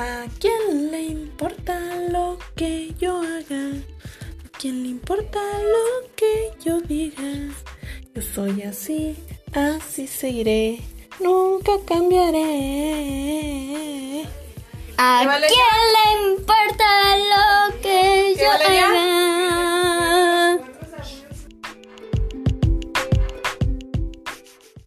¿A quién le importa lo que yo haga? ¿A quién le importa lo que yo diga? Yo soy así, así seguiré, nunca cambiaré. ¿A quién le importa